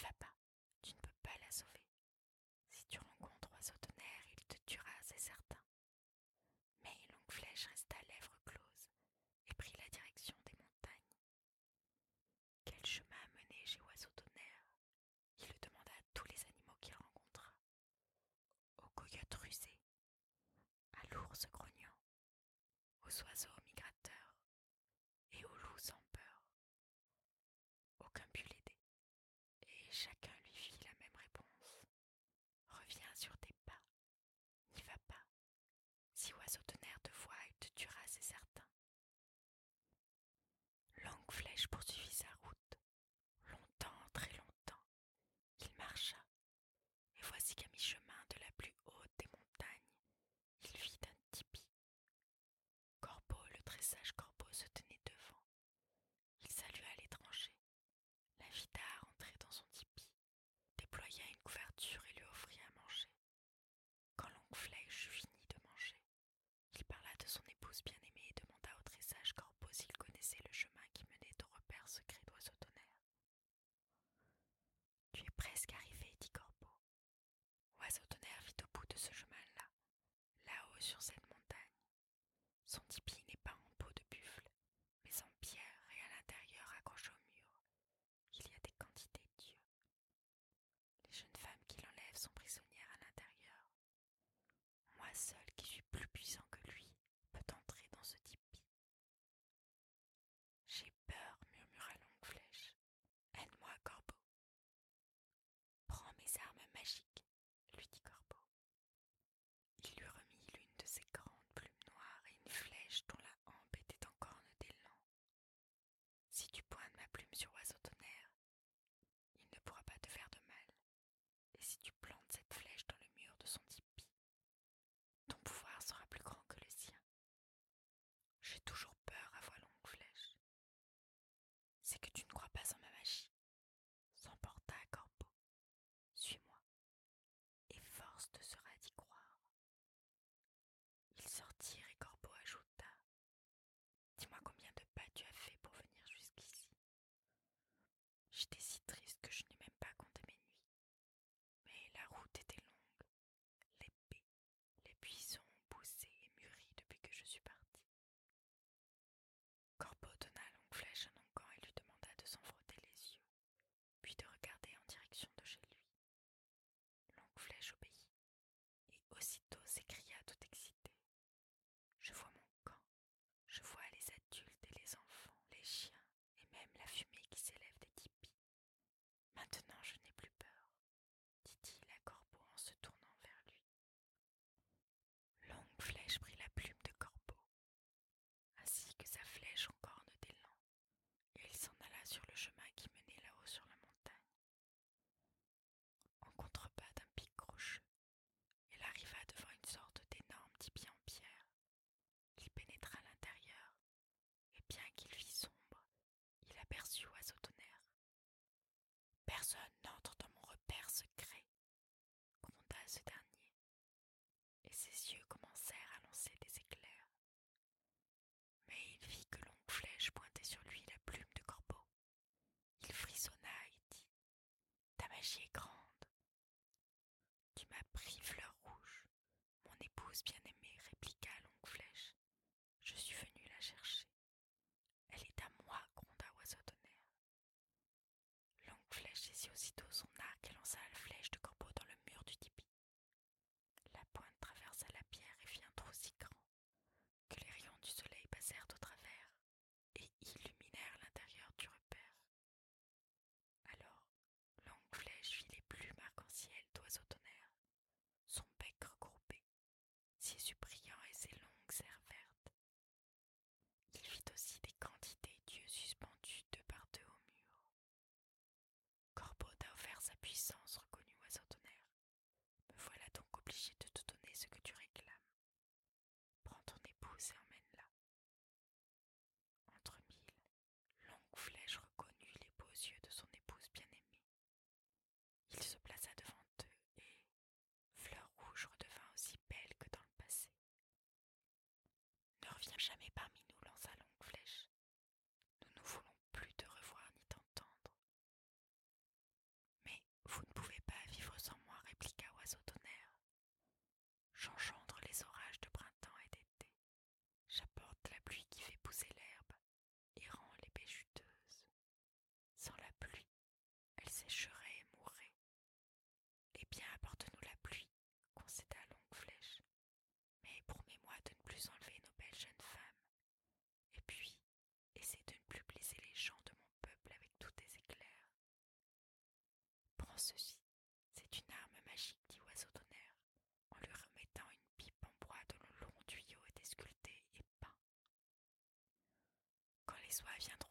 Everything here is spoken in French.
va pas, tu ne peux pas la sauver. Si tu rencontres Oiseau Tonnerre, il te tuera, c'est certain. Mais Longue Flèche resta lèvres closes et prit la direction des montagnes. Quel chemin menait chez Oiseau Tonnerre Il le demanda à tous les animaux qu'il rencontra. Aux coyotes rusés, à l'ours grognant, aux oiseaux presque arrivé. personne n'entre dans mon repère secret, gronda ce dernier, et ses yeux commencèrent à lancer des éclairs. Mais il vit que longue flèche pointait sur lui la plume de corbeau. Il frissonna et dit Ta magie est grande. Bien, apporte-nous la pluie, concéda Longue Flèche. Mais promets-moi de ne plus enlever nos belles jeunes femmes. Et puis, essaie de ne plus blesser les gens de mon peuple avec tous tes éclairs. Prends ceci, c'est une arme magique, dit Oiseau d'honneur, en lui remettant une pipe en bois dont le long tuyau était sculpté et peint. Quand les oies viendront